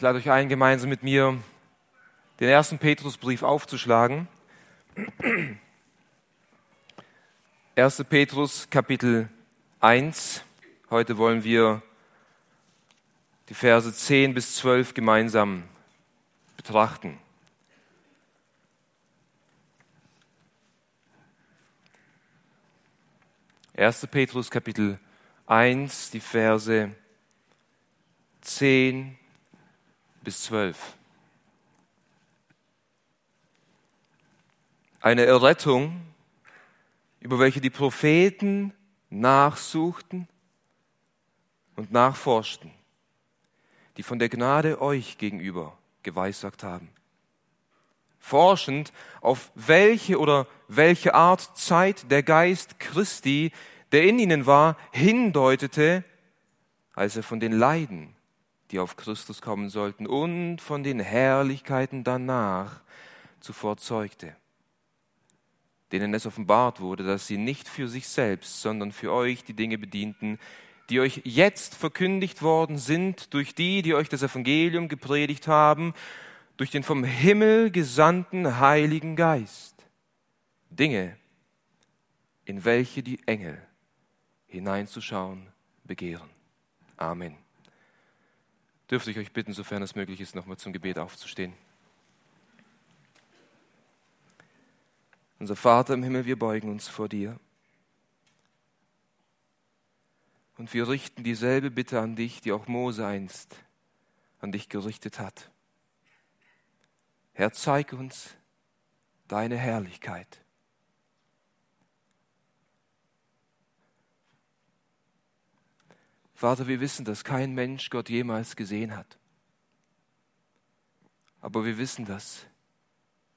Ich lade euch ein, gemeinsam mit mir den ersten Petrusbrief aufzuschlagen. 1. Petrus Kapitel 1. Heute wollen wir die Verse 10 bis 12 gemeinsam betrachten. Erste Petrus Kapitel 1, die Verse 10 bis 12. Eine Errettung, über welche die Propheten nachsuchten und nachforschten, die von der Gnade euch gegenüber geweissagt haben. Forschend, auf welche oder welche Art Zeit der Geist Christi, der in ihnen war, hindeutete, als er von den Leiden die auf Christus kommen sollten, und von den Herrlichkeiten danach zuvor zeugte, denen es offenbart wurde, dass sie nicht für sich selbst, sondern für euch die Dinge bedienten, die euch jetzt verkündigt worden sind durch die, die euch das Evangelium gepredigt haben, durch den vom Himmel gesandten Heiligen Geist. Dinge, in welche die Engel hineinzuschauen begehren. Amen dürfte ich euch bitten, sofern es möglich ist, nochmal zum Gebet aufzustehen. Unser Vater im Himmel, wir beugen uns vor dir. Und wir richten dieselbe Bitte an dich, die auch Mose einst an dich gerichtet hat. Herr, zeig uns deine Herrlichkeit. Vater, wir wissen, dass kein Mensch Gott jemals gesehen hat. Aber wir wissen, dass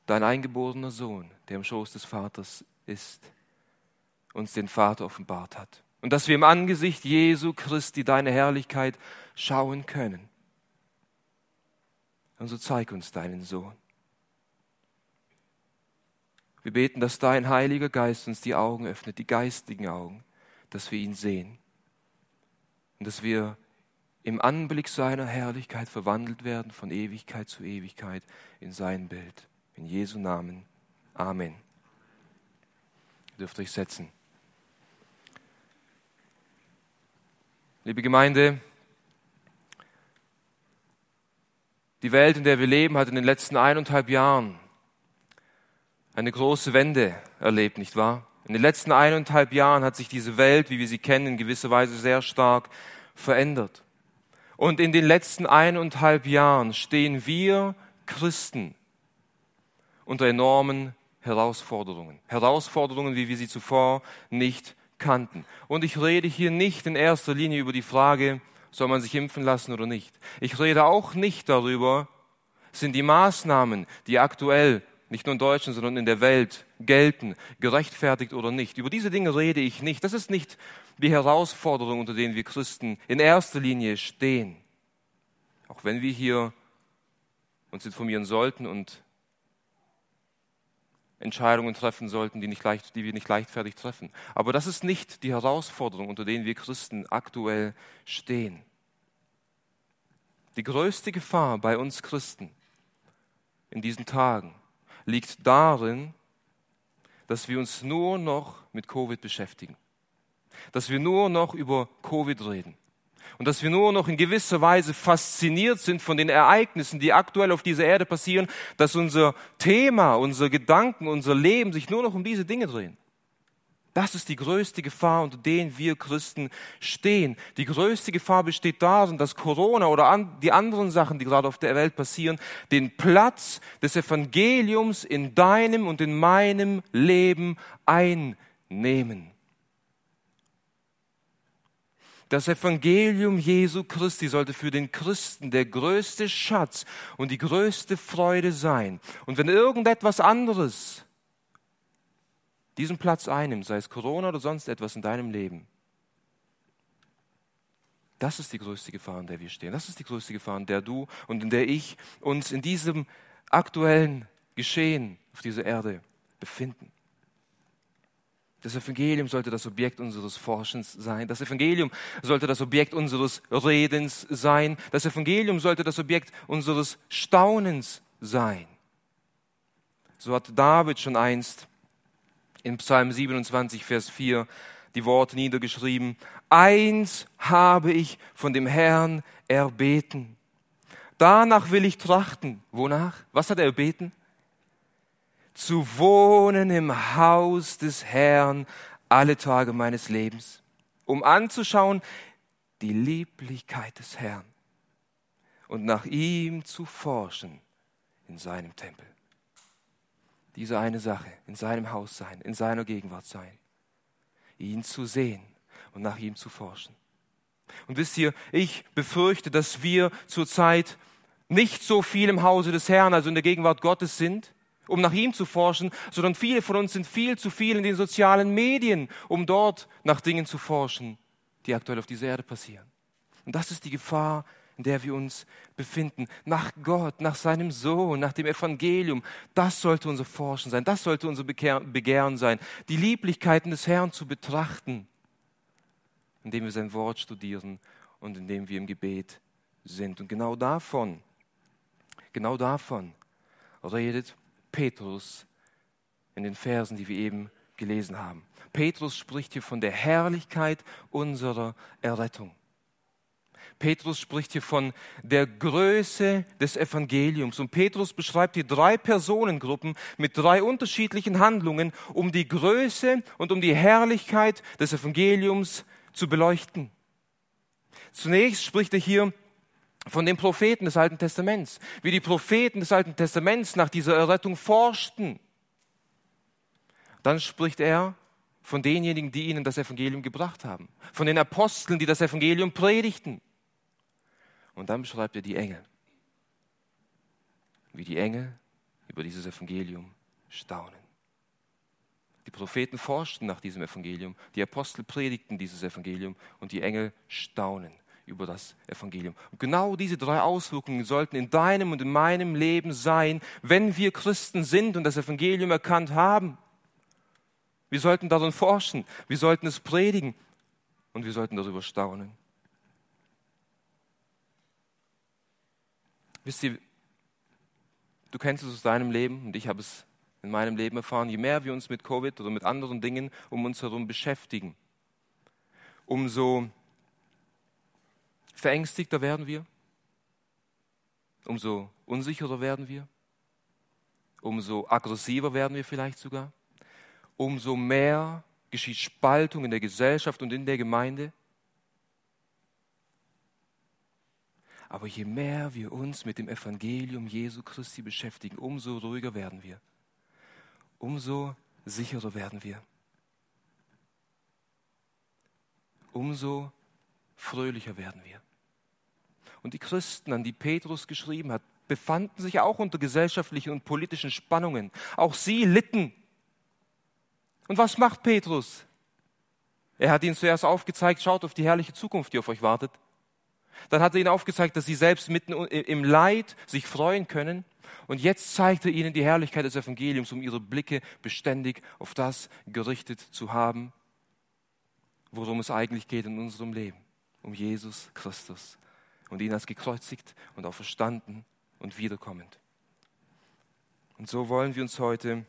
dein eingeborener Sohn, der im Schoß des Vaters ist, uns den Vater offenbart hat. Und dass wir im Angesicht Jesu Christi deine Herrlichkeit schauen können. Und so zeig uns deinen Sohn. Wir beten, dass dein Heiliger Geist uns die Augen öffnet, die geistigen Augen, dass wir ihn sehen und dass wir im Anblick seiner Herrlichkeit verwandelt werden von Ewigkeit zu Ewigkeit in sein Bild. In Jesu Namen. Amen. Ihr dürft euch setzen. Liebe Gemeinde, die Welt, in der wir leben, hat in den letzten eineinhalb Jahren eine große Wende erlebt, nicht wahr? In den letzten eineinhalb Jahren hat sich diese Welt, wie wir sie kennen, in gewisser Weise sehr stark verändert. Und in den letzten eineinhalb Jahren stehen wir Christen unter enormen Herausforderungen. Herausforderungen, wie wir sie zuvor nicht kannten. Und ich rede hier nicht in erster Linie über die Frage, soll man sich impfen lassen oder nicht. Ich rede auch nicht darüber, sind die Maßnahmen, die aktuell nicht nur in Deutschland, sondern in der Welt gelten, gerechtfertigt oder nicht. Über diese Dinge rede ich nicht. Das ist nicht die Herausforderung, unter denen wir Christen in erster Linie stehen. Auch wenn wir hier uns informieren sollten und Entscheidungen treffen sollten, die, nicht leicht, die wir nicht leichtfertig treffen. Aber das ist nicht die Herausforderung, unter denen wir Christen aktuell stehen. Die größte Gefahr bei uns Christen in diesen Tagen liegt darin, dass wir uns nur noch mit Covid beschäftigen, dass wir nur noch über Covid reden und dass wir nur noch in gewisser Weise fasziniert sind von den Ereignissen, die aktuell auf dieser Erde passieren, dass unser Thema, unser Gedanken, unser Leben sich nur noch um diese Dinge drehen. Das ist die größte Gefahr, unter denen wir Christen stehen. Die größte Gefahr besteht darin, dass Corona oder an, die anderen Sachen, die gerade auf der Welt passieren, den Platz des Evangeliums in deinem und in meinem Leben einnehmen. Das Evangelium Jesu Christi sollte für den Christen der größte Schatz und die größte Freude sein. Und wenn irgendetwas anderes diesen Platz einnimmt, sei es Corona oder sonst etwas in deinem Leben, das ist die größte Gefahr, in der wir stehen. Das ist die größte Gefahr, in der du und in der ich uns in diesem aktuellen Geschehen auf dieser Erde befinden. Das Evangelium sollte das Objekt unseres Forschens sein. Das Evangelium sollte das Objekt unseres Redens sein. Das Evangelium sollte das Objekt unseres Staunens sein. So hat David schon einst in Psalm 27, Vers 4 die Worte niedergeschrieben. Eins habe ich von dem Herrn erbeten. Danach will ich trachten. Wonach? Was hat er erbeten? zu wohnen im Haus des Herrn alle Tage meines Lebens, um anzuschauen die Lieblichkeit des Herrn und nach ihm zu forschen in seinem Tempel. Diese eine Sache, in seinem Haus sein, in seiner Gegenwart sein, ihn zu sehen und nach ihm zu forschen. Und wisst ihr, ich befürchte, dass wir zurzeit nicht so viel im Hause des Herrn, also in der Gegenwart Gottes sind, um nach ihm zu forschen, sondern viele von uns sind viel zu viel in den sozialen Medien, um dort nach Dingen zu forschen, die aktuell auf dieser Erde passieren. Und das ist die Gefahr, in der wir uns befinden. Nach Gott, nach seinem Sohn, nach dem Evangelium. Das sollte unser Forschen sein, das sollte unser Begehren sein, die Lieblichkeiten des Herrn zu betrachten, indem wir sein Wort studieren und indem wir im Gebet sind. Und genau davon, genau davon redet Petrus in den Versen, die wir eben gelesen haben. Petrus spricht hier von der Herrlichkeit unserer Errettung. Petrus spricht hier von der Größe des Evangeliums. Und Petrus beschreibt hier drei Personengruppen mit drei unterschiedlichen Handlungen, um die Größe und um die Herrlichkeit des Evangeliums zu beleuchten. Zunächst spricht er hier von den Propheten des Alten Testaments, wie die Propheten des Alten Testaments nach dieser Errettung forschten. Dann spricht er von denjenigen, die ihnen das Evangelium gebracht haben, von den Aposteln, die das Evangelium predigten. Und dann beschreibt er die Engel, wie die Engel über dieses Evangelium staunen. Die Propheten forschten nach diesem Evangelium, die Apostel predigten dieses Evangelium und die Engel staunen über das Evangelium. Und genau diese drei Auswirkungen sollten in deinem und in meinem Leben sein, wenn wir Christen sind und das Evangelium erkannt haben. Wir sollten darin forschen, wir sollten es predigen und wir sollten darüber staunen. Wisst ihr, du kennst es aus deinem Leben und ich habe es in meinem Leben erfahren, je mehr wir uns mit Covid oder mit anderen Dingen um uns herum beschäftigen, umso verängstigter werden wir, umso unsicherer werden wir, umso aggressiver werden wir vielleicht sogar, umso mehr geschieht Spaltung in der Gesellschaft und in der Gemeinde. Aber je mehr wir uns mit dem Evangelium Jesu Christi beschäftigen, umso ruhiger werden wir, umso sicherer werden wir, umso fröhlicher werden wir. Und die Christen, an die Petrus geschrieben hat, befanden sich auch unter gesellschaftlichen und politischen Spannungen. Auch sie litten. Und was macht Petrus? Er hat ihnen zuerst aufgezeigt, schaut auf die herrliche Zukunft, die auf euch wartet. Dann hat er ihnen aufgezeigt, dass sie selbst mitten im Leid sich freuen können. Und jetzt zeigt er ihnen die Herrlichkeit des Evangeliums, um ihre Blicke beständig auf das gerichtet zu haben, worum es eigentlich geht in unserem Leben um Jesus Christus und ihn als gekreuzigt und auch verstanden und wiederkommend. Und so wollen wir uns heute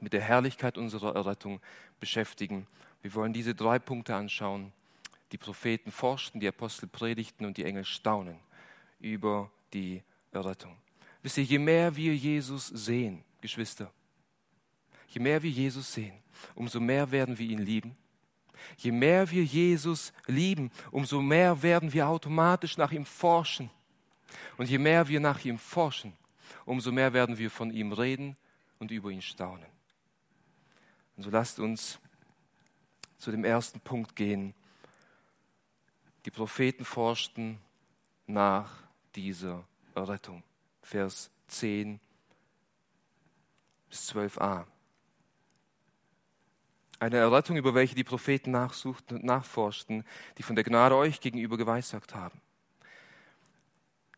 mit der Herrlichkeit unserer Errettung beschäftigen. Wir wollen diese drei Punkte anschauen. Die Propheten forschten, die Apostel predigten und die Engel staunen über die Errettung. Wisst ihr, je mehr wir Jesus sehen, Geschwister, je mehr wir Jesus sehen, umso mehr werden wir ihn lieben Je mehr wir Jesus lieben, umso mehr werden wir automatisch nach ihm forschen. Und je mehr wir nach ihm forschen, umso mehr werden wir von ihm reden und über ihn staunen. Und so lasst uns zu dem ersten Punkt gehen. Die Propheten forschten nach dieser Errettung. Vers 10 bis 12a. Eine Errettung, über welche die Propheten nachsuchten und nachforschten, die von der Gnade euch gegenüber geweissagt haben.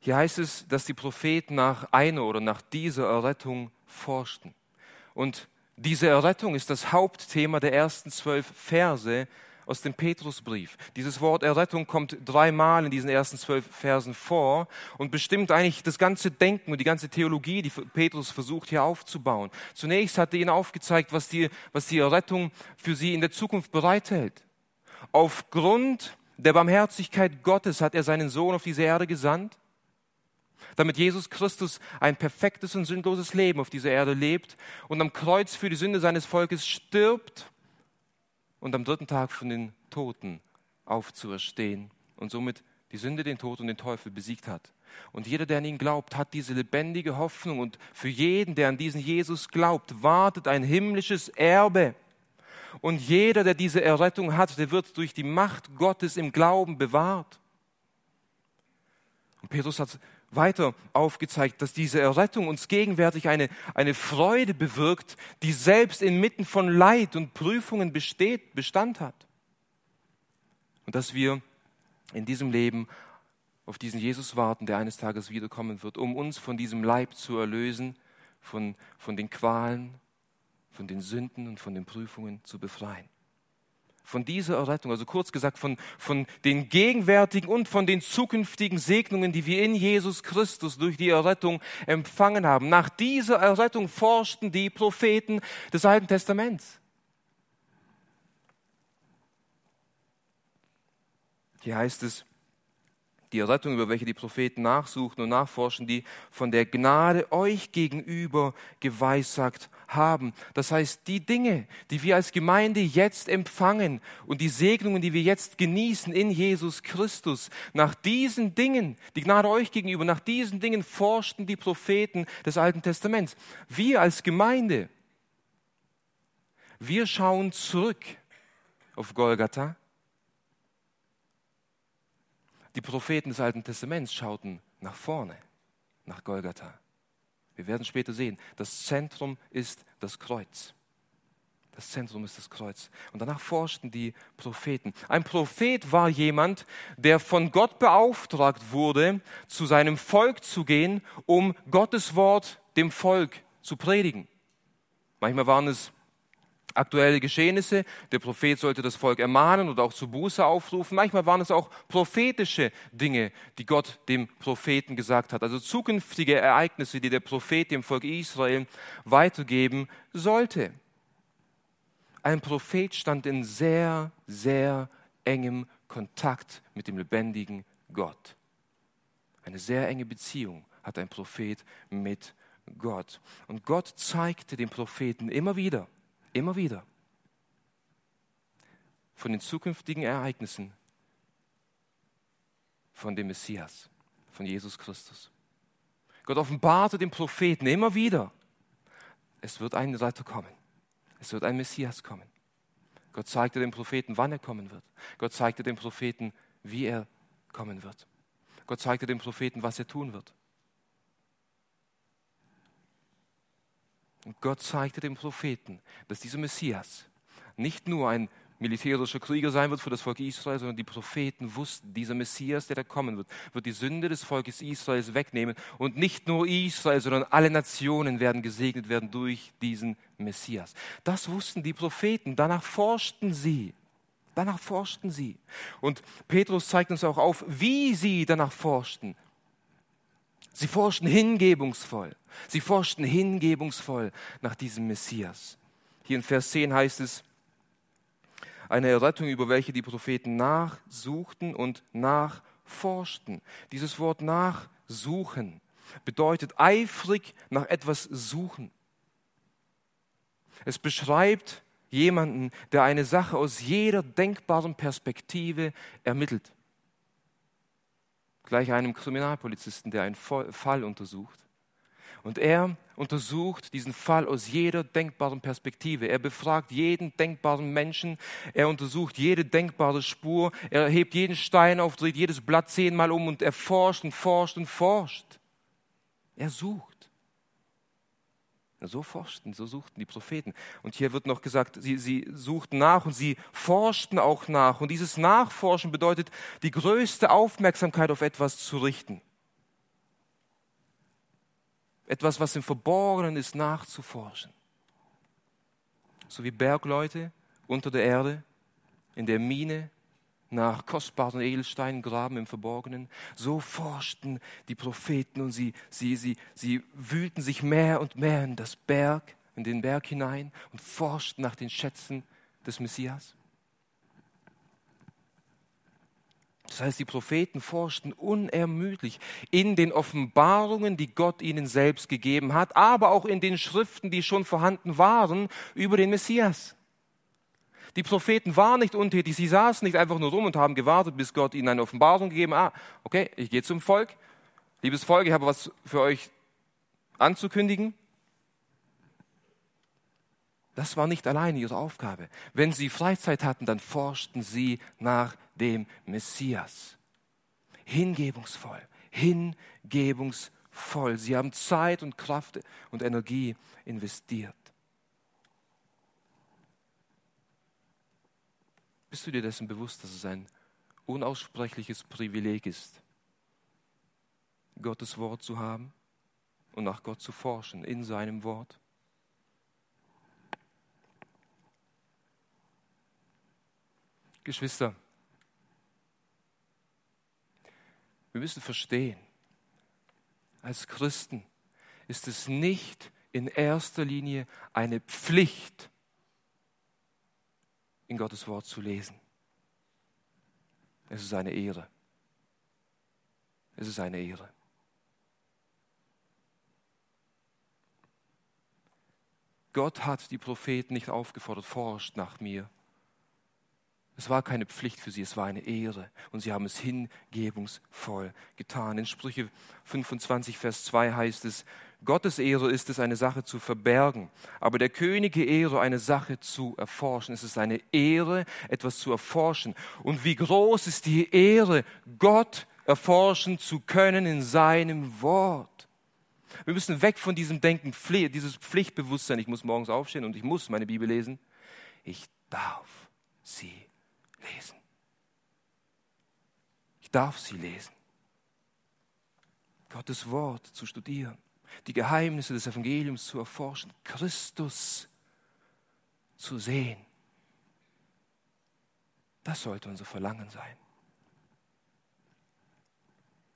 Hier heißt es, dass die Propheten nach einer oder nach dieser Errettung forschten. Und Diese Errettung ist das Hauptthema der ersten zwölf Verse aus dem Petrusbrief. Dieses Wort Errettung kommt dreimal in diesen ersten zwölf Versen vor und bestimmt eigentlich das ganze Denken und die ganze Theologie, die Petrus versucht hier aufzubauen. Zunächst hat er ihnen aufgezeigt, was die, was die Errettung für sie in der Zukunft bereithält. Aufgrund der Barmherzigkeit Gottes hat er seinen Sohn auf diese Erde gesandt damit Jesus Christus ein perfektes und sündloses Leben auf dieser Erde lebt und am Kreuz für die Sünde seines Volkes stirbt und am dritten Tag von den Toten aufzuerstehen und somit die Sünde, den Tod und den Teufel besiegt hat. Und jeder, der an ihn glaubt, hat diese lebendige Hoffnung. Und für jeden, der an diesen Jesus glaubt, wartet ein himmlisches Erbe. Und jeder, der diese Errettung hat, der wird durch die Macht Gottes im Glauben bewahrt. Und Petrus hat weiter aufgezeigt, dass diese Errettung uns gegenwärtig eine, eine Freude bewirkt, die selbst inmitten von Leid und Prüfungen besteht, Bestand hat. Und dass wir in diesem Leben auf diesen Jesus warten, der eines Tages wiederkommen wird, um uns von diesem Leib zu erlösen, von, von den Qualen, von den Sünden und von den Prüfungen zu befreien von dieser Errettung, also kurz gesagt von, von den gegenwärtigen und von den zukünftigen Segnungen, die wir in Jesus Christus durch die Errettung empfangen haben. Nach dieser Errettung forschten die Propheten des Alten Testaments. Hier heißt es, die Errettung, über welche die Propheten nachsuchen und nachforschen, die von der Gnade euch gegenüber geweissagt haben. Das heißt, die Dinge, die wir als Gemeinde jetzt empfangen und die Segnungen, die wir jetzt genießen in Jesus Christus, nach diesen Dingen, die Gnade euch gegenüber, nach diesen Dingen forschten die Propheten des Alten Testaments. Wir als Gemeinde, wir schauen zurück auf Golgatha die Propheten des Alten Testaments schauten nach vorne, nach Golgatha. Wir werden später sehen, das Zentrum ist das Kreuz. Das Zentrum ist das Kreuz. Und danach forschten die Propheten. Ein Prophet war jemand, der von Gott beauftragt wurde, zu seinem Volk zu gehen, um Gottes Wort dem Volk zu predigen. Manchmal waren es aktuelle Geschehnisse. Der Prophet sollte das Volk ermahnen und auch zu Buße aufrufen. Manchmal waren es auch prophetische Dinge, die Gott dem Propheten gesagt hat. Also zukünftige Ereignisse, die der Prophet dem Volk Israel weitergeben sollte. Ein Prophet stand in sehr, sehr engem Kontakt mit dem lebendigen Gott. Eine sehr enge Beziehung hat ein Prophet mit Gott. Und Gott zeigte dem Propheten immer wieder, Immer wieder. Von den zukünftigen Ereignissen, von dem Messias, von Jesus Christus. Gott offenbarte dem Propheten immer wieder, es wird ein Retter kommen. Es wird ein Messias kommen. Gott zeigte dem Propheten, wann er kommen wird. Gott zeigte dem Propheten, wie er kommen wird. Gott zeigte dem Propheten, was er tun wird. Und Gott zeigte dem Propheten, dass dieser Messias nicht nur ein militärischer Krieger sein wird für das Volk Israel, sondern die Propheten wussten, dieser Messias, der da kommen wird, wird die Sünde des Volkes Israels wegnehmen. Und nicht nur Israel, sondern alle Nationen werden gesegnet werden durch diesen Messias. Das wussten die Propheten. Danach forschten sie. Danach forschten sie. Und Petrus zeigt uns auch auf, wie sie danach forschten. Sie forschten hingebungsvoll. Sie forschten hingebungsvoll nach diesem Messias. Hier in Vers 10 heißt es, eine Errettung, über welche die Propheten nachsuchten und nachforschten. Dieses Wort nachsuchen bedeutet eifrig nach etwas suchen. Es beschreibt jemanden, der eine Sache aus jeder denkbaren Perspektive ermittelt gleich einem Kriminalpolizisten, der einen Fall untersucht. Und er untersucht diesen Fall aus jeder denkbaren Perspektive. Er befragt jeden denkbaren Menschen. Er untersucht jede denkbare Spur. Er hebt jeden Stein auf, dreht jedes Blatt zehnmal um und er forscht und forscht und forscht. Er sucht. So forschten, so suchten die Propheten. Und hier wird noch gesagt, sie, sie suchten nach und sie forschten auch nach. Und dieses Nachforschen bedeutet, die größte Aufmerksamkeit auf etwas zu richten. Etwas, was im Verborgenen ist, nachzuforschen. so wie Bergleute unter der Erde, in der Mine nach kostbaren Edelsteinen graben im Verborgenen. So forschten die Propheten und sie, sie, sie, sie wühlten sich mehr und mehr in das Berg, in den Berg hinein und forschten nach den Schätzen des Messias. Das heißt, die Propheten forschten unermüdlich in den Offenbarungen, die Gott ihnen selbst gegeben hat, aber auch in den Schriften, die schon vorhanden waren über den Messias. Die Propheten waren nicht untätig, sie saßen nicht einfach nur rum und haben gewartet, bis Gott ihnen eine Offenbarung gegeben hat. Ah, okay, ich gehe zum Volk. Liebes Volk, ich habe was für euch anzukündigen. Das war nicht alleine ihre Aufgabe. Wenn sie Freizeit hatten, dann forschten sie nach dem Messias. Hingebungsvoll, hingebungsvoll. Sie haben Zeit und Kraft und Energie investiert. Bist du dir dessen bewusst, dass es ein unaussprechliches Privileg ist, Gottes Wort zu haben und nach Gott zu forschen in seinem Wort? Geschwister, wir müssen verstehen, als Christen ist es nicht in erster Linie eine Pflicht, in Gottes Wort zu lesen. Es ist eine Ehre. Es ist eine Ehre. Gott hat die Propheten nicht aufgefordert, forscht nach mir. Es war keine Pflicht für sie, es war eine Ehre. Und sie haben es hingebungsvoll getan. In Sprüche 25, Vers 2 heißt es, Gottes Ehre ist es, eine Sache zu verbergen, aber der Könige Ehre, eine Sache zu erforschen. Es ist eine Ehre, etwas zu erforschen. Und wie groß ist die Ehre, Gott erforschen zu können in seinem Wort. Wir müssen weg von diesem Denken, dieses Pflichtbewusstsein. Ich muss morgens aufstehen und ich muss meine Bibel lesen. Ich darf sie lesen. Ich darf sie lesen. Gottes Wort zu studieren die Geheimnisse des Evangeliums zu erforschen, Christus zu sehen. Das sollte unser Verlangen sein.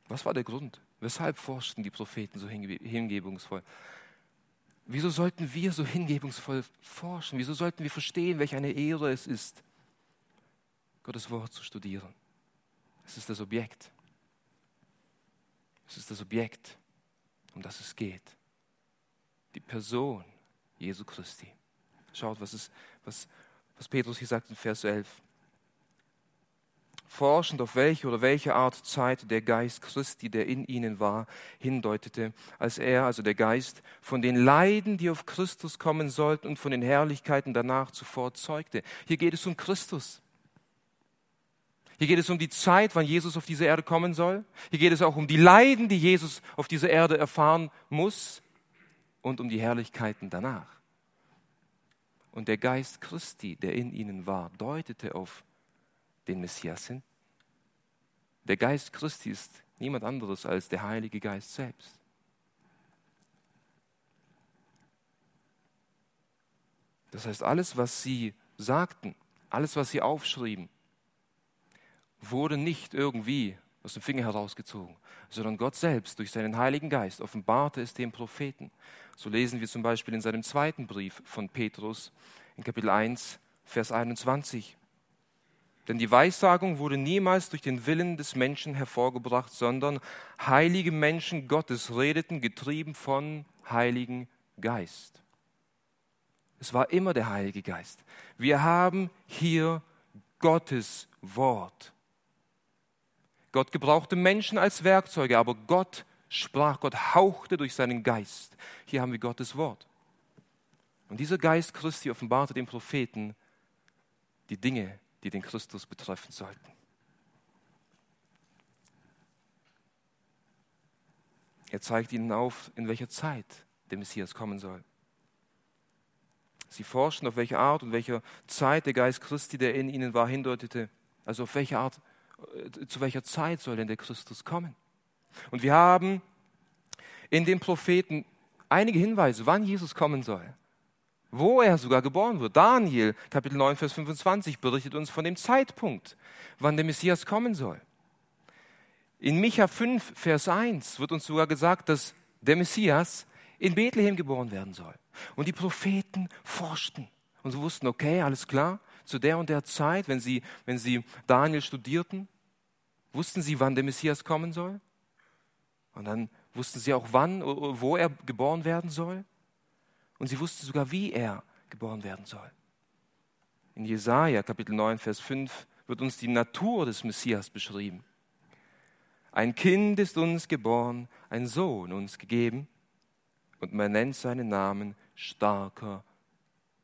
Was war der Grund? Weshalb forschten die Propheten so hingebungsvoll? Wieso sollten wir so hingebungsvoll forschen? Wieso sollten wir verstehen, welch eine Ehre es ist, Gottes Wort zu studieren? Es ist das Objekt. Es ist das Objekt um das es geht. Die Person Jesu Christi. Schaut, was, ist, was, was Petrus hier sagt in Vers 11. Forschend auf welche oder welche Art Zeit der Geist Christi, der in ihnen war, hindeutete, als er, also der Geist, von den Leiden, die auf Christus kommen sollten und von den Herrlichkeiten danach zuvor zeugte. Hier geht es um Christus. Hier geht es um die Zeit, wann Jesus auf diese Erde kommen soll. Hier geht es auch um die Leiden, die Jesus auf dieser Erde erfahren muss und um die Herrlichkeiten danach. Und der Geist Christi, der in ihnen war, deutete auf den Messias hin. Der Geist Christi ist niemand anderes als der Heilige Geist selbst. Das heißt, alles, was sie sagten, alles, was sie aufschrieben, wurde nicht irgendwie aus dem Finger herausgezogen, sondern Gott selbst durch seinen Heiligen Geist offenbarte es dem Propheten. So lesen wir zum Beispiel in seinem zweiten Brief von Petrus in Kapitel 1, Vers 21. Denn die Weissagung wurde niemals durch den Willen des Menschen hervorgebracht, sondern heilige Menschen Gottes redeten, getrieben von Heiligen Geist. Es war immer der Heilige Geist. Wir haben hier Gottes Wort. Gott gebrauchte Menschen als Werkzeuge, aber Gott sprach, Gott hauchte durch seinen Geist. Hier haben wir Gottes Wort. Und dieser Geist Christi offenbarte den Propheten die Dinge, die den Christus betreffen sollten. Er zeigt ihnen auf, in welcher Zeit der Messias kommen soll. Sie forschten, auf welche Art und welcher Zeit der Geist Christi, der in ihnen war, hindeutete. Also auf welche Art zu welcher Zeit soll denn der Christus kommen? Und wir haben in den Propheten einige Hinweise, wann Jesus kommen soll, wo er sogar geboren wird. Daniel, Kapitel 9, Vers 25, berichtet uns von dem Zeitpunkt, wann der Messias kommen soll. In Micha 5, Vers 1 wird uns sogar gesagt, dass der Messias in Bethlehem geboren werden soll. Und die Propheten forschten und sie wussten, okay, alles klar, zu der und der Zeit, wenn sie, wenn sie Daniel studierten, wussten sie, wann der Messias kommen soll. Und dann wussten sie auch, wann, wo er geboren werden soll. Und sie wussten sogar, wie er geboren werden soll. In Jesaja Kapitel 9, Vers 5 wird uns die Natur des Messias beschrieben. Ein Kind ist uns geboren, ein Sohn uns gegeben, und man nennt seinen Namen starker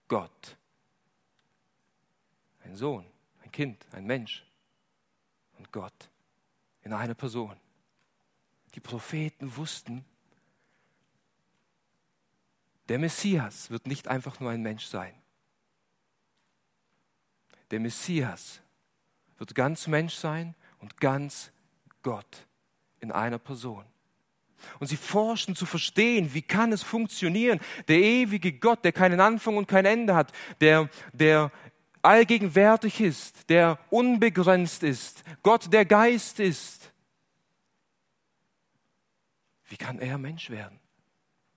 Gott. Ein Sohn, ein Kind, ein Mensch und Gott in einer Person. Die Propheten wussten, der Messias wird nicht einfach nur ein Mensch sein. Der Messias wird ganz Mensch sein und ganz Gott in einer Person. Und sie forschen zu verstehen, wie kann es funktionieren. Der ewige Gott, der keinen Anfang und kein Ende hat, der, der allgegenwärtig ist, der unbegrenzt ist, Gott, der Geist ist. Wie kann er Mensch werden?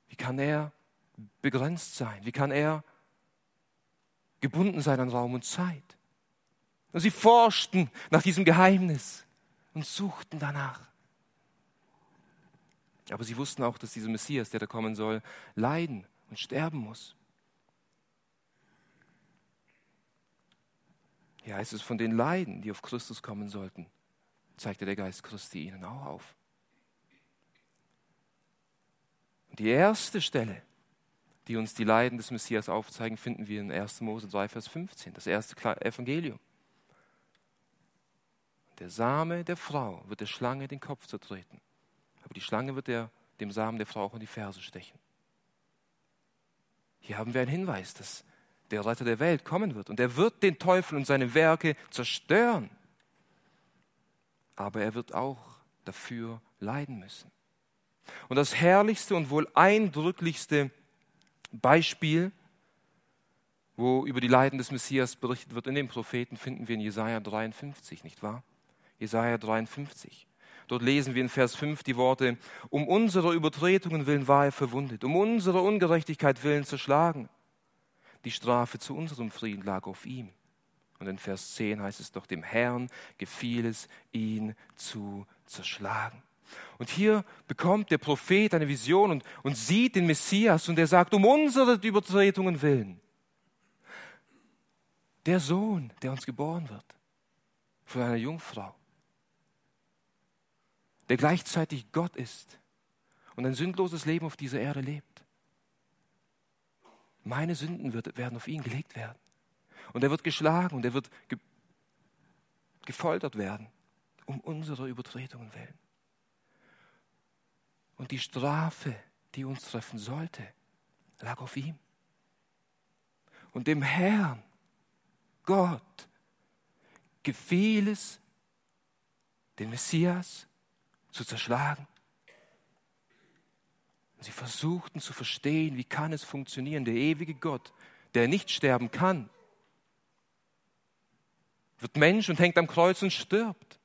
Wie kann er begrenzt sein? Wie kann er gebunden sein an Raum und Zeit? Und sie forschten nach diesem Geheimnis und suchten danach. Aber sie wussten auch, dass dieser Messias, der da kommen soll, leiden und sterben muss. Hier heißt es von den Leiden, die auf Christus kommen sollten, zeigte der Geist Christi ihnen auch auf. Und die erste Stelle, die uns die Leiden des Messias aufzeigen, finden wir in 1. Mose 3, Vers 15, das erste Evangelium. Der Same der Frau wird der Schlange den Kopf zertreten, aber die Schlange wird der, dem Samen der Frau auch in die Ferse stechen. Hier haben wir einen Hinweis, dass der Retter der Welt kommen wird und er wird den Teufel und seine Werke zerstören, aber er wird auch dafür leiden müssen. Und das herrlichste und wohl eindrücklichste Beispiel, wo über die Leiden des Messias berichtet wird in den Propheten, finden wir in Jesaja 53, nicht wahr? Jesaja 53. Dort lesen wir in Vers 5 die Worte: Um unserer Übertretungen willen war er verwundet, um unserer Ungerechtigkeit willen zerschlagen. Die Strafe zu unserem Frieden lag auf ihm. Und in Vers 10 heißt es doch: Dem Herrn gefiel es, ihn zu zerschlagen. Und hier bekommt der Prophet eine Vision und, und sieht den Messias und er sagt, um unsere Übertretungen willen. Der Sohn, der uns geboren wird von einer Jungfrau, der gleichzeitig Gott ist und ein sündloses Leben auf dieser Erde lebt. Meine Sünden werden auf ihn gelegt werden. Und er wird geschlagen und er wird ge gefoltert werden, um unsere Übertretungen willen. Und die Strafe, die uns treffen sollte, lag auf ihm. Und dem Herrn, Gott, gefiel es, den Messias zu zerschlagen. Sie versuchten zu verstehen, wie kann es funktionieren. Der ewige Gott, der nicht sterben kann, wird Mensch und hängt am Kreuz und stirbt.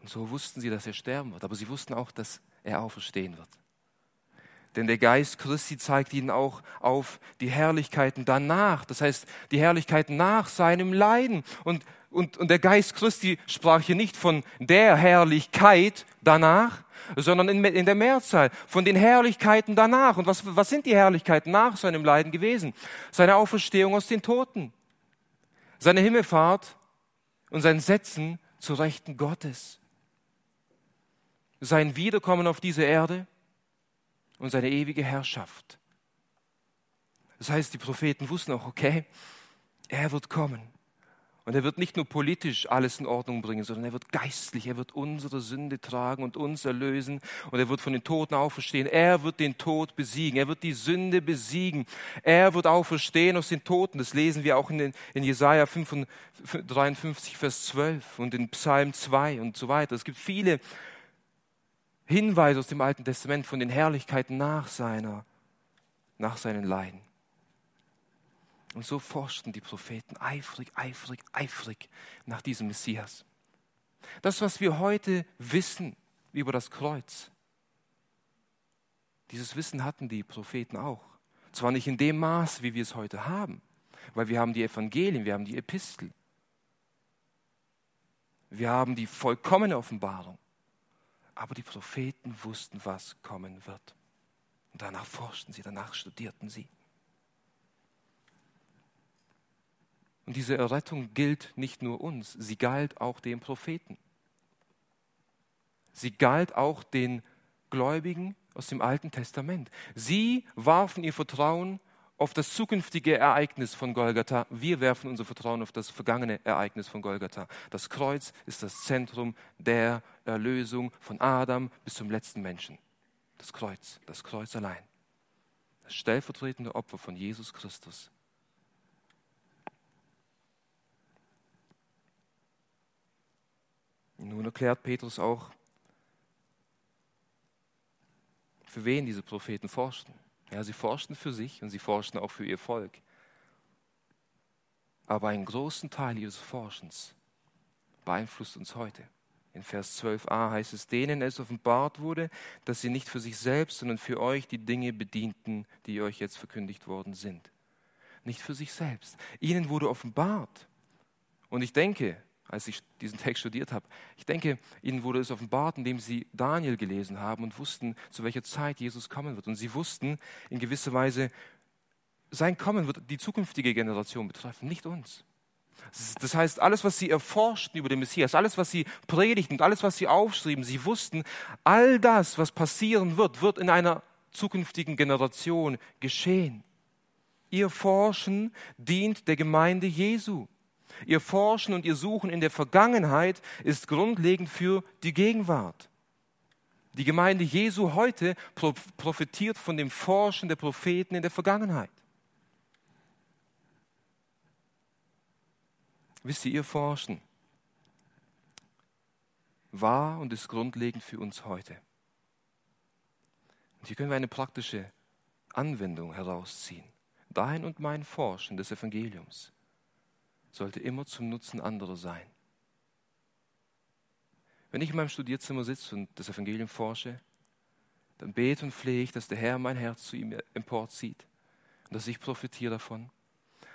Und so wussten sie, dass er sterben wird, aber sie wussten auch, dass er auferstehen wird. Denn der Geist Christi zeigt ihnen auch auf die Herrlichkeiten danach, das heißt die Herrlichkeiten nach seinem Leiden. Und, und, und der Geist Christi sprach hier nicht von der Herrlichkeit danach, sondern in, in der Mehrzahl von den Herrlichkeiten danach. Und was, was sind die Herrlichkeiten nach seinem Leiden gewesen? Seine Auferstehung aus den Toten, seine Himmelfahrt und sein Setzen zu Rechten Gottes sein Wiederkommen auf diese Erde und seine ewige Herrschaft. Das heißt, die Propheten wussten auch, okay, er wird kommen. Und er wird nicht nur politisch alles in Ordnung bringen, sondern er wird geistlich, er wird unsere Sünde tragen und uns erlösen und er wird von den Toten auferstehen. Er wird den Tod besiegen, er wird die Sünde besiegen. Er wird auferstehen aus den Toten. Das lesen wir auch in, den, in Jesaja 53, Vers 12 und in Psalm 2 und so weiter. Es gibt viele Hinweise aus dem Alten Testament von den Herrlichkeiten nach seiner, nach seinen Leiden. Und so forschten die Propheten eifrig, eifrig, eifrig nach diesem Messias. Das, was wir heute wissen über das Kreuz, dieses Wissen hatten die Propheten auch. Zwar nicht in dem Maß, wie wir es heute haben, weil wir haben die Evangelien, wir haben die Epistel. Wir haben die vollkommene Offenbarung. Aber die Propheten wussten, was kommen wird. Und danach forschten sie, danach studierten sie. Und diese Errettung gilt nicht nur uns, sie galt auch den Propheten. Sie galt auch den Gläubigen aus dem Alten Testament. Sie warfen ihr Vertrauen auf das zukünftige Ereignis von Golgatha. Wir werfen unser Vertrauen auf das vergangene Ereignis von Golgatha. Das Kreuz ist das Zentrum der Erlösung von Adam bis zum letzten Menschen. Das Kreuz, das Kreuz allein. Das stellvertretende Opfer von Jesus Christus. Nun erklärt Petrus auch, für wen diese Propheten forschten. Ja, sie forschten für sich und sie forschten auch für ihr Volk. Aber einen großen Teil ihres Forschens beeinflusst uns heute. In Vers 12a heißt es, denen es offenbart wurde, dass sie nicht für sich selbst, sondern für euch die Dinge bedienten, die euch jetzt verkündigt worden sind. Nicht für sich selbst. Ihnen wurde offenbart. Und ich denke, als ich diesen Text studiert habe. Ich denke, ihnen wurde es offenbart, indem sie Daniel gelesen haben und wussten, zu welcher Zeit Jesus kommen wird. Und sie wussten in gewisser Weise, sein Kommen wird die zukünftige Generation betreffen, nicht uns. Das heißt, alles, was sie erforschten über den Messias, alles, was sie predigten und alles, was sie aufschrieben, sie wussten, all das, was passieren wird, wird in einer zukünftigen Generation geschehen. Ihr Forschen dient der Gemeinde Jesu. Ihr Forschen und ihr Suchen in der Vergangenheit ist grundlegend für die Gegenwart. Die Gemeinde Jesu heute profitiert von dem Forschen der Propheten in der Vergangenheit. Wisst ihr, ihr Forschen war und ist grundlegend für uns heute. Und hier können wir eine praktische Anwendung herausziehen. Dein und mein Forschen des Evangeliums sollte immer zum Nutzen anderer sein. Wenn ich in meinem Studierzimmer sitze und das Evangelium forsche, dann bete und flehe ich, dass der Herr mein Herz zu ihm emporzieht und dass ich profitiere davon.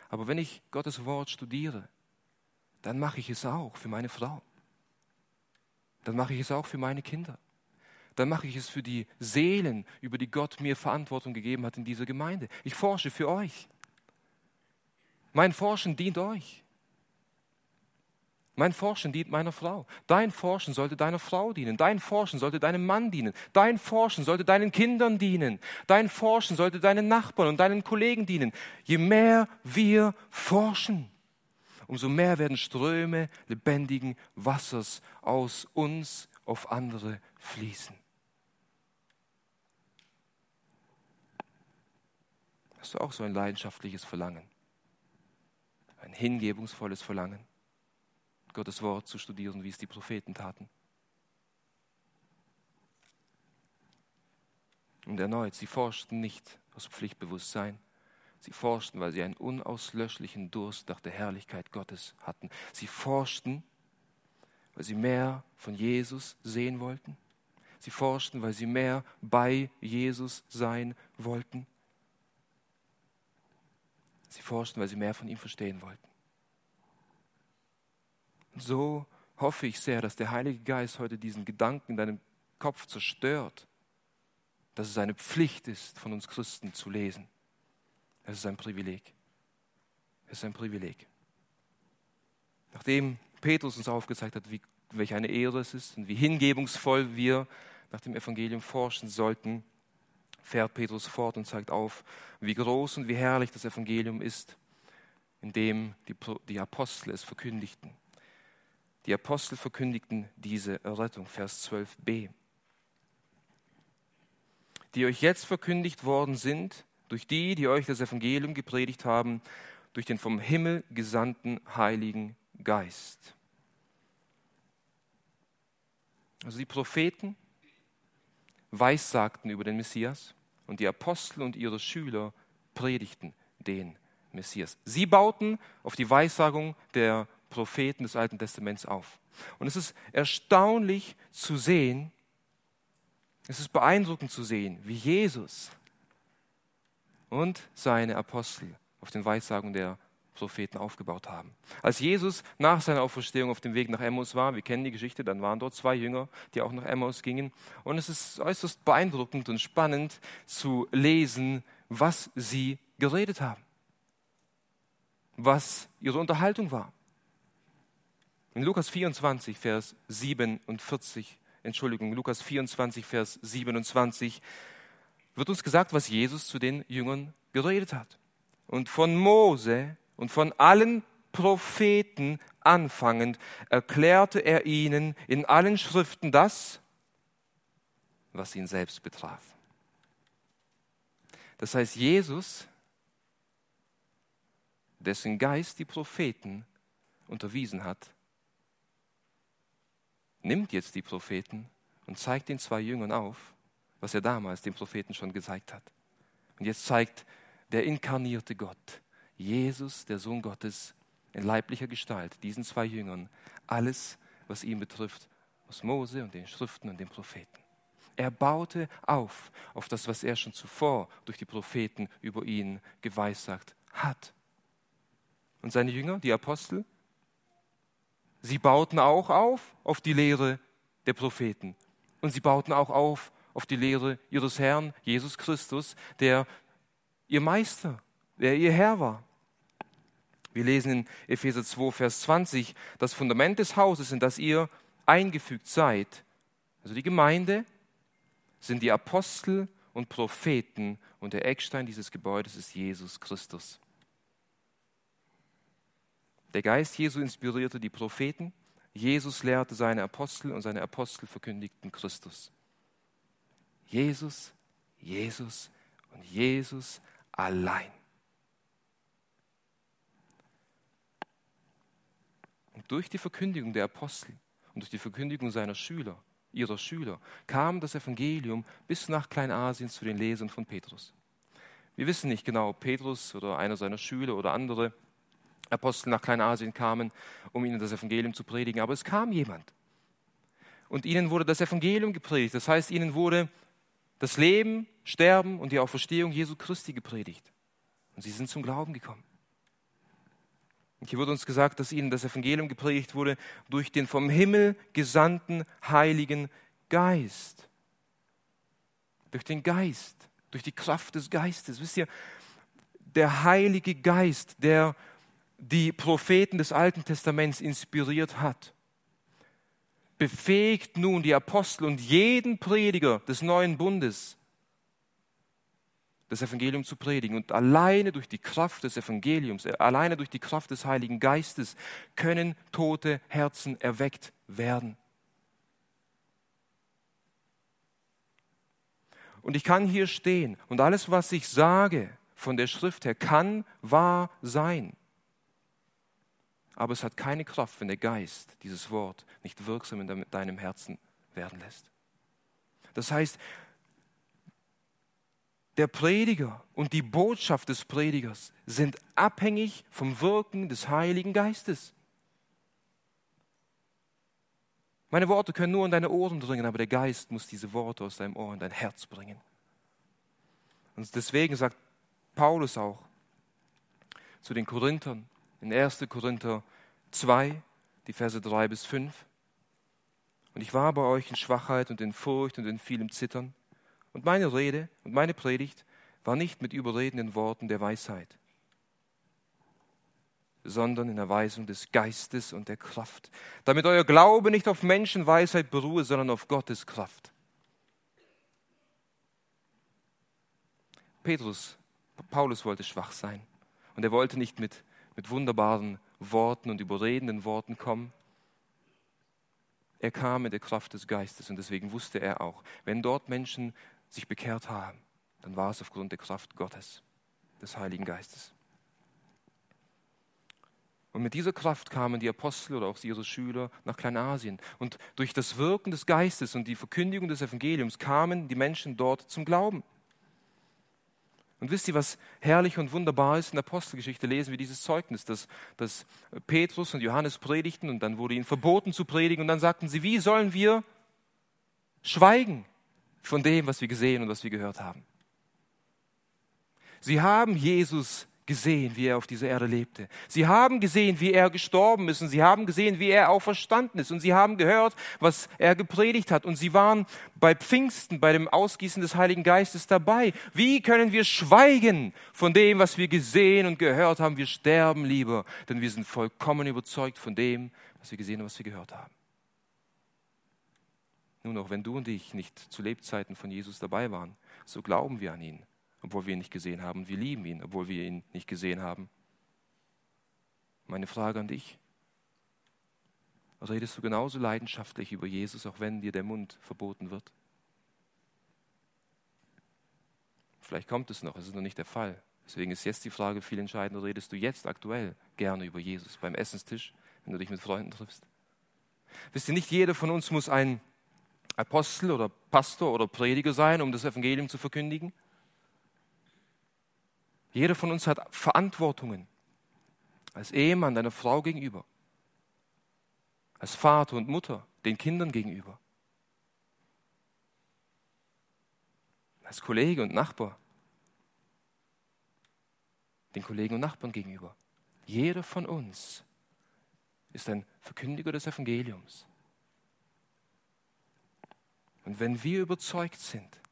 Aber wenn ich Gottes Wort studiere, dann mache ich es auch für meine Frau. Dann mache ich es auch für meine Kinder. Dann mache ich es für die Seelen, über die Gott mir Verantwortung gegeben hat in dieser Gemeinde. Ich forsche für euch. Mein Forschen dient euch. Mein Forschen dient meiner Frau. Dein Forschen sollte deiner Frau dienen. Dein Forschen sollte deinem Mann dienen. Dein Forschen sollte deinen Kindern dienen. Dein Forschen sollte deinen Nachbarn und deinen Kollegen dienen. Je mehr wir forschen, umso mehr werden Ströme lebendigen Wassers aus uns auf andere fließen. Hast du auch so ein leidenschaftliches Verlangen? Ein hingebungsvolles Verlangen? Gottes Wort zu studieren, wie es die Propheten taten. Und erneut, sie forschten nicht aus Pflichtbewusstsein. Sie forschten, weil sie einen unauslöschlichen Durst nach der Herrlichkeit Gottes hatten. Sie forschten, weil sie mehr von Jesus sehen wollten. Sie forschten, weil sie mehr bei Jesus sein wollten. Sie forschten, weil sie mehr von ihm verstehen wollten. So hoffe ich sehr, dass der Heilige Geist heute diesen Gedanken in deinem Kopf zerstört, dass es eine Pflicht ist, von uns Christen zu lesen. Es ist ein Privileg. Es ist ein Privileg. Nachdem Petrus uns aufgezeigt hat, wie, welch eine Ehre es ist und wie hingebungsvoll wir nach dem Evangelium forschen sollten, fährt Petrus fort und zeigt auf, wie groß und wie herrlich das Evangelium ist, in dem die, die Apostel es verkündigten. Die Apostel verkündigten diese Errettung, Vers 12b. Die euch jetzt verkündigt worden sind, durch die, die euch das Evangelium gepredigt haben, durch den vom Himmel gesandten Heiligen Geist. Also die Propheten weissagten über den Messias und die Apostel und ihre Schüler predigten den Messias. Sie bauten auf die Weissagung der Propheten des Alten Testaments auf. Und es ist erstaunlich zu sehen, es ist beeindruckend zu sehen, wie Jesus und seine Apostel auf den Weissagungen der Propheten aufgebaut haben. Als Jesus nach seiner Auferstehung auf dem Weg nach Emmaus war, wir kennen die Geschichte, dann waren dort zwei Jünger, die auch nach Emmaus gingen. Und es ist äußerst beeindruckend und spannend zu lesen, was sie geredet haben, was ihre Unterhaltung war. In Lukas 24, Vers 47, Entschuldigung, Lukas 24, Vers 27 wird uns gesagt, was Jesus zu den Jüngern geredet hat. Und von Mose und von allen Propheten anfangend erklärte er ihnen in allen Schriften das, was ihn selbst betraf. Das heißt, Jesus, dessen Geist die Propheten unterwiesen hat, nimmt jetzt die Propheten und zeigt den zwei Jüngern auf, was er damals den Propheten schon gezeigt hat. Und jetzt zeigt der inkarnierte Gott, Jesus, der Sohn Gottes, in leiblicher Gestalt, diesen zwei Jüngern, alles, was ihn betrifft, aus Mose und den Schriften und den Propheten. Er baute auf, auf das, was er schon zuvor durch die Propheten über ihn geweissagt hat. Und seine Jünger, die Apostel, sie bauten auch auf auf die Lehre der Propheten. Und sie bauten auch auf auf die Lehre ihres Herrn Jesus Christus, der ihr Meister, der ihr Herr war. Wir lesen in Epheser 2, Vers 20, das Fundament des Hauses, in das ihr eingefügt seid, also die Gemeinde, sind die Apostel und Propheten und der Eckstein dieses Gebäudes ist Jesus Christus. Der Geist Jesu inspirierte die Propheten, Jesus lehrte seine Apostel und seine Apostel verkündigten Christus. Jesus, Jesus und Jesus allein. Und durch die Verkündigung der Apostel und durch die Verkündigung seiner Schüler, ihrer Schüler, kam das Evangelium bis nach Kleinasien zu den Lesern von Petrus. Wir wissen nicht genau, ob Petrus oder einer seiner Schüler oder andere Apostel nach Kleinasien kamen, um ihnen das Evangelium zu predigen, aber es kam jemand. Und ihnen wurde das Evangelium gepredigt. Das heißt, ihnen wurde das Leben, Sterben und die Auferstehung Jesu Christi gepredigt. Und sie sind zum Glauben gekommen. Und hier wird uns gesagt, dass ihnen das Evangelium gepredigt wurde durch den vom Himmel gesandten Heiligen Geist. Durch den Geist, durch die Kraft des Geistes. Wisst ihr, der Heilige Geist, der die Propheten des Alten Testaments inspiriert hat, befähigt nun die Apostel und jeden Prediger des neuen Bundes, das Evangelium zu predigen. Und alleine durch die Kraft des Evangeliums, äh, alleine durch die Kraft des Heiligen Geistes können tote Herzen erweckt werden. Und ich kann hier stehen und alles, was ich sage von der Schrift her, kann wahr sein. Aber es hat keine Kraft, wenn der Geist dieses Wort nicht wirksam in deinem Herzen werden lässt. Das heißt, der Prediger und die Botschaft des Predigers sind abhängig vom Wirken des Heiligen Geistes. Meine Worte können nur in deine Ohren dringen, aber der Geist muss diese Worte aus deinem Ohr in dein Herz bringen. Und deswegen sagt Paulus auch zu den Korinthern in 1. Korinther 2, die Verse 3 bis 5. Und ich war bei euch in Schwachheit und in Furcht und in vielem Zittern. Und meine Rede und meine Predigt war nicht mit überredenden Worten der Weisheit, sondern in Erweisung des Geistes und der Kraft, damit euer Glaube nicht auf Menschenweisheit beruhe, sondern auf Gottes Kraft. Petrus, Paulus wollte schwach sein und er wollte nicht mit, mit wunderbaren Worten und überredenden Worten kommen, er kam mit der Kraft des Geistes und deswegen wusste er auch, wenn dort Menschen sich bekehrt haben, dann war es aufgrund der Kraft Gottes, des Heiligen Geistes. Und mit dieser Kraft kamen die Apostel oder auch ihre Schüler nach Kleinasien. Und durch das Wirken des Geistes und die Verkündigung des Evangeliums kamen die Menschen dort zum Glauben. Und wisst ihr, was herrlich und wunderbar ist? In der Apostelgeschichte lesen wir dieses Zeugnis, dass, dass Petrus und Johannes predigten und dann wurde ihnen verboten zu predigen und dann sagten sie, wie sollen wir schweigen von dem, was wir gesehen und was wir gehört haben? Sie haben Jesus gesehen, wie er auf dieser Erde lebte. Sie haben gesehen, wie er gestorben ist und sie haben gesehen, wie er auferstanden ist und sie haben gehört, was er gepredigt hat und sie waren bei Pfingsten, bei dem Ausgießen des Heiligen Geistes dabei. Wie können wir schweigen von dem, was wir gesehen und gehört haben? Wir sterben lieber, denn wir sind vollkommen überzeugt von dem, was wir gesehen und was wir gehört haben. Nun, auch wenn du und ich nicht zu Lebzeiten von Jesus dabei waren, so glauben wir an ihn obwohl wir ihn nicht gesehen haben. Wir lieben ihn, obwohl wir ihn nicht gesehen haben. Meine Frage an dich. Redest du genauso leidenschaftlich über Jesus, auch wenn dir der Mund verboten wird? Vielleicht kommt es noch, es ist noch nicht der Fall. Deswegen ist jetzt die Frage viel entscheidender, redest du jetzt aktuell gerne über Jesus beim Essenstisch, wenn du dich mit Freunden triffst? Wisst ihr, nicht jeder von uns muss ein Apostel oder Pastor oder Prediger sein, um das Evangelium zu verkündigen. Jeder von uns hat Verantwortungen. Als Ehemann deiner Frau gegenüber. Als Vater und Mutter den Kindern gegenüber. Als Kollege und Nachbar. Den Kollegen und Nachbarn gegenüber. Jeder von uns ist ein Verkündiger des Evangeliums. Und wenn wir überzeugt sind,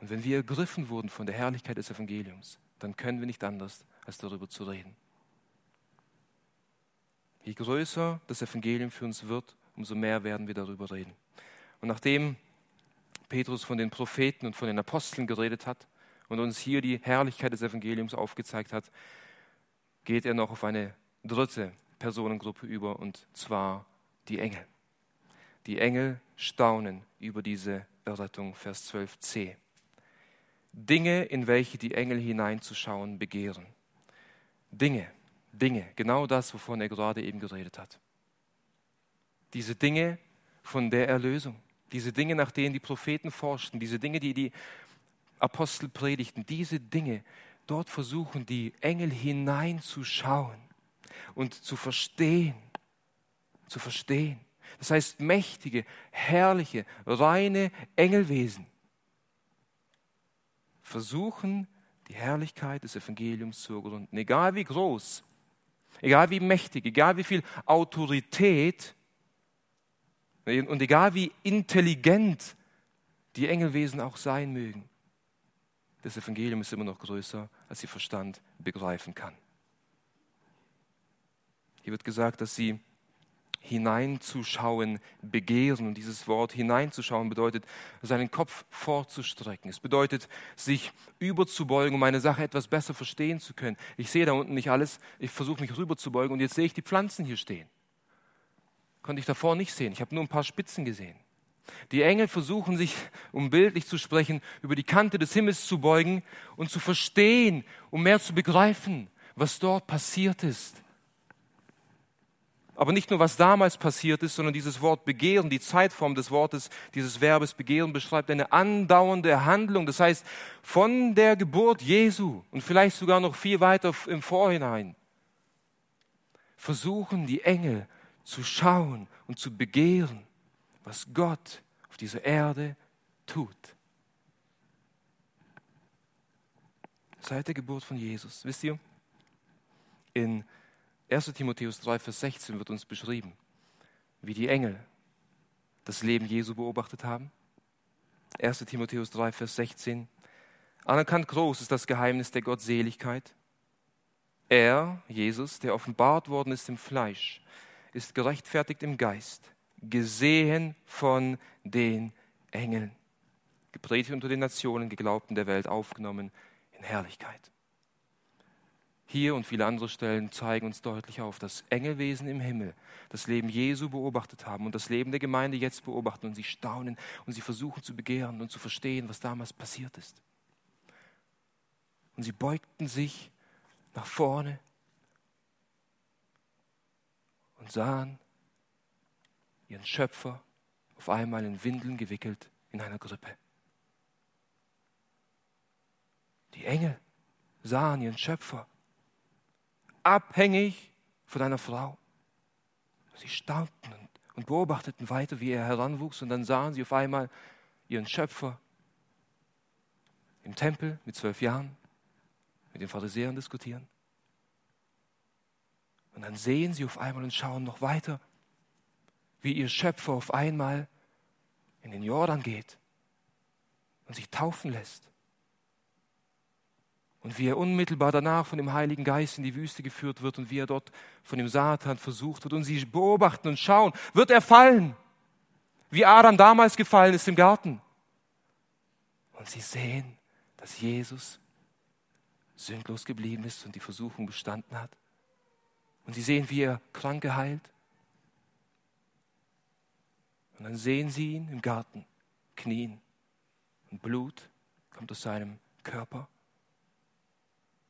und wenn wir ergriffen wurden von der Herrlichkeit des Evangeliums, dann können wir nicht anders, als darüber zu reden. Je größer das Evangelium für uns wird, umso mehr werden wir darüber reden. Und nachdem Petrus von den Propheten und von den Aposteln geredet hat und uns hier die Herrlichkeit des Evangeliums aufgezeigt hat, geht er noch auf eine dritte Personengruppe über, und zwar die Engel. Die Engel staunen über diese Errettung, Vers 12c. Dinge, in welche die Engel hineinzuschauen begehren. Dinge, Dinge, genau das, wovon er gerade eben geredet hat. Diese Dinge von der Erlösung, diese Dinge, nach denen die Propheten forschten, diese Dinge, die die Apostel predigten, diese Dinge, dort versuchen die Engel hineinzuschauen und zu verstehen, zu verstehen. Das heißt, mächtige, herrliche, reine Engelwesen versuchen, die Herrlichkeit des Evangeliums zu ergründen. Egal wie groß, egal wie mächtig, egal wie viel Autorität und egal wie intelligent die Engelwesen auch sein mögen. Das Evangelium ist immer noch größer, als ihr Verstand begreifen kann. Hier wird gesagt, dass sie hineinzuschauen begehren. Und dieses Wort hineinzuschauen bedeutet, seinen Kopf vorzustrecken. Es bedeutet, sich überzubeugen, um eine Sache etwas besser verstehen zu können. Ich sehe da unten nicht alles, ich versuche mich rüberzubeugen und jetzt sehe ich die Pflanzen hier stehen. Konnte ich davor nicht sehen. Ich habe nur ein paar Spitzen gesehen. Die Engel versuchen sich, um bildlich zu sprechen, über die Kante des Himmels zu beugen und zu verstehen, um mehr zu begreifen, was dort passiert ist aber nicht nur, was damals passiert ist, sondern dieses Wort Begehren, die Zeitform des Wortes, dieses Verbes Begehren beschreibt eine andauernde Handlung. Das heißt, von der Geburt Jesu und vielleicht sogar noch viel weiter im Vorhinein versuchen die Engel zu schauen und zu begehren, was Gott auf dieser Erde tut. Seit der Geburt von Jesus, wisst ihr, in 1 Timotheus 3, Vers 16 wird uns beschrieben, wie die Engel das Leben Jesu beobachtet haben. 1 Timotheus 3, Vers 16. Anerkannt groß ist das Geheimnis der Gottseligkeit. Er, Jesus, der offenbart worden ist im Fleisch, ist gerechtfertigt im Geist, gesehen von den Engeln, gepredigt unter den Nationen, Geglaubten der Welt, aufgenommen in Herrlichkeit. Hier und viele andere Stellen zeigen uns deutlich auf, dass Engelwesen im Himmel das Leben Jesu beobachtet haben und das Leben der Gemeinde jetzt beobachten und sie staunen und sie versuchen zu begehren und zu verstehen, was damals passiert ist. Und sie beugten sich nach vorne und sahen ihren Schöpfer auf einmal in Windeln gewickelt in einer Grippe. Die Engel sahen ihren Schöpfer abhängig von einer Frau. Sie staunten und beobachteten weiter, wie er heranwuchs, und dann sahen sie auf einmal ihren Schöpfer im Tempel mit zwölf Jahren mit den Pharisäern diskutieren. Und dann sehen sie auf einmal und schauen noch weiter, wie ihr Schöpfer auf einmal in den Jordan geht und sich taufen lässt. Und wie er unmittelbar danach von dem Heiligen Geist in die Wüste geführt wird und wie er dort von dem Satan versucht wird. Und sie beobachten und schauen, wird er fallen, wie Adam damals gefallen ist im Garten. Und sie sehen, dass Jesus sündlos geblieben ist und die Versuchung bestanden hat. Und sie sehen, wie er Kranke heilt. Und dann sehen sie ihn im Garten knien. Und Blut kommt aus seinem Körper.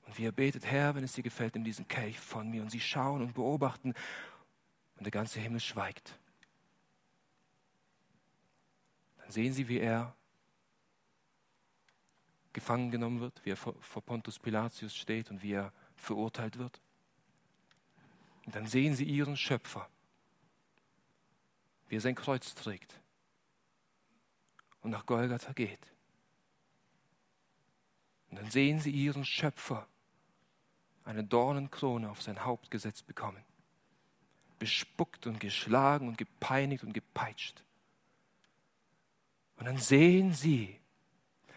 Und wie er betet, Herr, wenn es dir gefällt, nimm diesen Kelch von mir. Und sie schauen und beobachten und der ganze Himmel schweigt. Dann sehen sie, wie er gefangen genommen wird, wie er vor Pontus Pilatius steht und wie er verurteilt wird. Und dann sehen sie ihren Schöpfer, wie er sein Kreuz trägt und nach Golgatha geht. Und dann sehen sie ihren Schöpfer eine Dornenkrone auf sein Haupt gesetzt bekommen, bespuckt und geschlagen und gepeinigt und gepeitscht. Und dann sehen sie,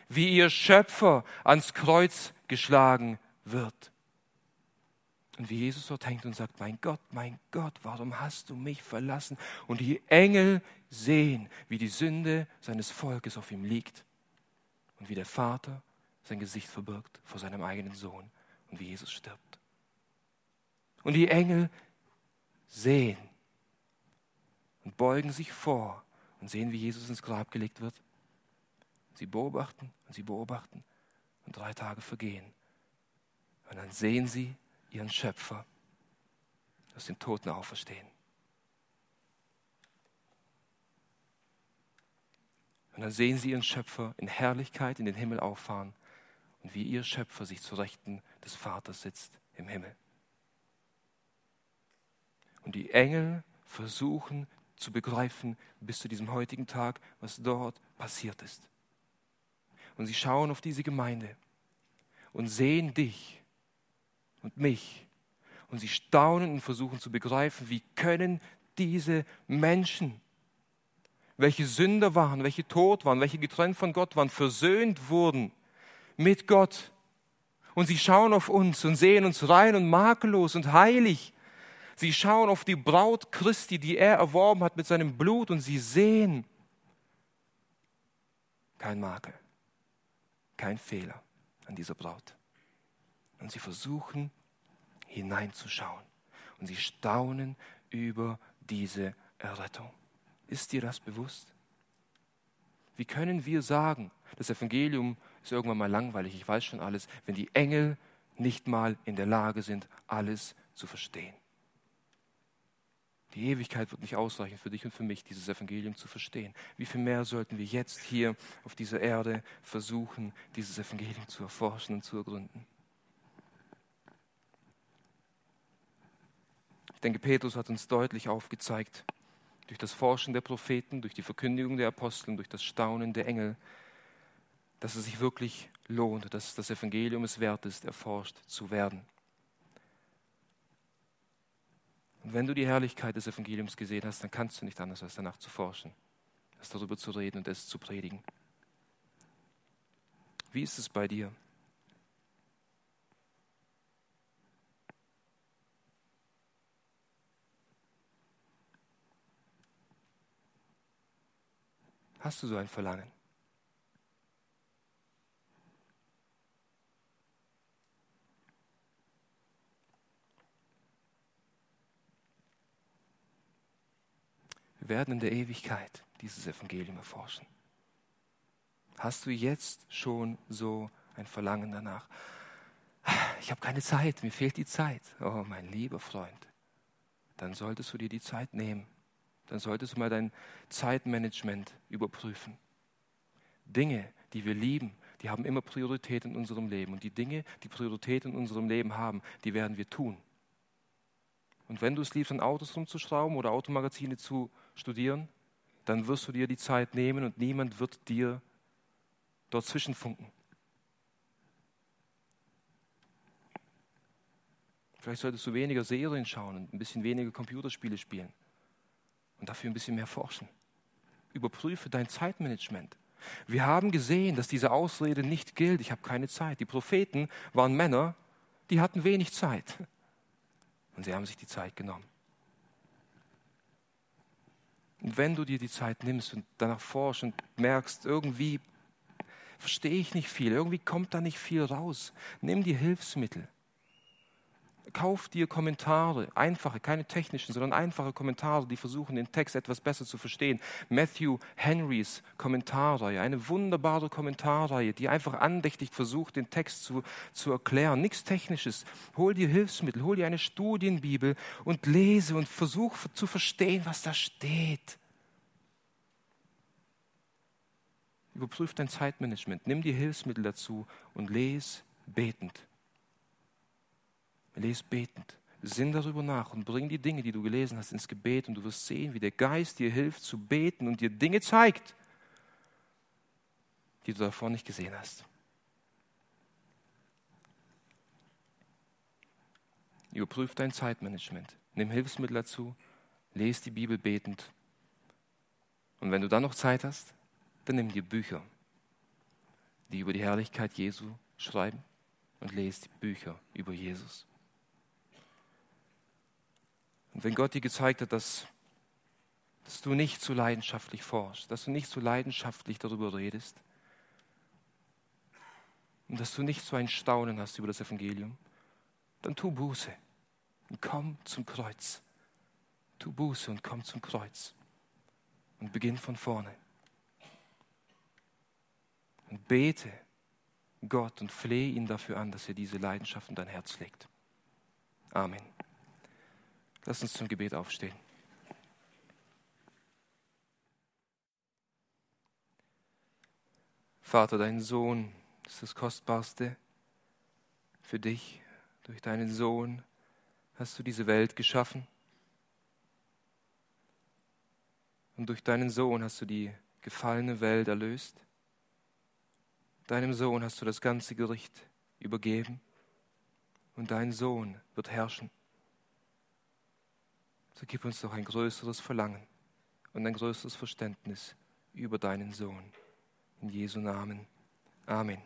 wie ihr Schöpfer ans Kreuz geschlagen wird. Und wie Jesus dort hängt und sagt, mein Gott, mein Gott, warum hast du mich verlassen? Und die Engel sehen, wie die Sünde seines Volkes auf ihm liegt und wie der Vater sein Gesicht verbirgt vor seinem eigenen Sohn und wie Jesus stirbt. Und die Engel sehen und beugen sich vor und sehen, wie Jesus ins Grab gelegt wird. Sie beobachten und sie beobachten und drei Tage vergehen. Und dann sehen sie ihren Schöpfer aus den Toten auferstehen. Und dann sehen sie ihren Schöpfer in Herrlichkeit in den Himmel auffahren und wie ihr Schöpfer sich zu Rechten des Vaters sitzt im Himmel. Und die Engel versuchen zu begreifen bis zu diesem heutigen Tag, was dort passiert ist. Und sie schauen auf diese Gemeinde und sehen dich und mich. Und sie staunen und versuchen zu begreifen, wie können diese Menschen, welche Sünder waren, welche tot waren, welche getrennt von Gott waren, versöhnt wurden mit Gott. Und sie schauen auf uns und sehen uns rein und makellos und heilig. Sie schauen auf die Braut Christi, die er erworben hat mit seinem Blut und sie sehen kein Makel kein Fehler an dieser Braut. Und sie versuchen hineinzuschauen. Und sie staunen über diese Errettung. Ist dir das bewusst? Wie können wir sagen, das Evangelium ist irgendwann mal langweilig, ich weiß schon alles, wenn die Engel nicht mal in der Lage sind, alles zu verstehen? Die Ewigkeit wird nicht ausreichen für dich und für mich, dieses Evangelium zu verstehen. Wie viel mehr sollten wir jetzt hier auf dieser Erde versuchen, dieses Evangelium zu erforschen und zu ergründen? Ich denke, Petrus hat uns deutlich aufgezeigt, durch das Forschen der Propheten, durch die Verkündigung der Aposteln, durch das Staunen der Engel, dass es sich wirklich lohnt, dass das Evangelium es wert ist, erforscht zu werden. Und wenn du die Herrlichkeit des Evangeliums gesehen hast, dann kannst du nicht anders, als danach zu forschen, als darüber zu reden und es zu predigen. Wie ist es bei dir? Hast du so ein Verlangen? Werden in der Ewigkeit dieses Evangelium erforschen. Hast du jetzt schon so ein Verlangen danach? Ich habe keine Zeit, mir fehlt die Zeit. Oh, mein lieber Freund, dann solltest du dir die Zeit nehmen. Dann solltest du mal dein Zeitmanagement überprüfen. Dinge, die wir lieben, die haben immer Priorität in unserem Leben. Und die Dinge, die Priorität in unserem Leben haben, die werden wir tun. Und wenn du es liebst, an Autos rumzuschrauben oder Automagazine zu studieren, dann wirst du dir die Zeit nehmen und niemand wird dir dort zwischenfunken. Vielleicht solltest du weniger Serien schauen und ein bisschen weniger Computerspiele spielen und dafür ein bisschen mehr forschen. Überprüfe dein Zeitmanagement. Wir haben gesehen, dass diese Ausrede nicht gilt, ich habe keine Zeit. Die Propheten waren Männer, die hatten wenig Zeit. Und sie haben sich die Zeit genommen. Und wenn du dir die Zeit nimmst und danach forschst und merkst, irgendwie verstehe ich nicht viel, irgendwie kommt da nicht viel raus, nimm die Hilfsmittel. Kauf dir Kommentare, einfache, keine technischen, sondern einfache Kommentare, die versuchen, den Text etwas besser zu verstehen. Matthew Henrys Kommentarreihe, eine wunderbare Kommentarreihe, die einfach andächtig versucht, den Text zu, zu erklären. Nichts Technisches. Hol dir Hilfsmittel, hol dir eine Studienbibel und lese und versuch zu verstehen, was da steht. Überprüf dein Zeitmanagement, nimm die Hilfsmittel dazu und lese betend. Lies betend. Sinn darüber nach und bring die Dinge, die du gelesen hast, ins Gebet und du wirst sehen, wie der Geist dir hilft zu beten und dir Dinge zeigt, die du davor nicht gesehen hast. Überprüf dein Zeitmanagement. Nimm Hilfsmittel dazu. Lese die Bibel betend. Und wenn du dann noch Zeit hast, dann nimm dir Bücher, die über die Herrlichkeit Jesu schreiben und lese die Bücher über Jesus. Und wenn Gott dir gezeigt hat, dass, dass du nicht zu leidenschaftlich forschst, dass du nicht zu leidenschaftlich darüber redest und dass du nicht so ein Staunen hast über das Evangelium, dann tu Buße und komm zum Kreuz. Tu Buße und komm zum Kreuz und beginn von vorne. Und bete Gott und flehe ihn dafür an, dass er diese Leidenschaft in dein Herz legt. Amen. Lass uns zum Gebet aufstehen. Vater, dein Sohn ist das Kostbarste für dich. Durch deinen Sohn hast du diese Welt geschaffen. Und durch deinen Sohn hast du die gefallene Welt erlöst. Deinem Sohn hast du das ganze Gericht übergeben. Und dein Sohn wird herrschen so gib uns doch ein größeres Verlangen und ein größeres Verständnis über deinen Sohn. In Jesu Namen. Amen.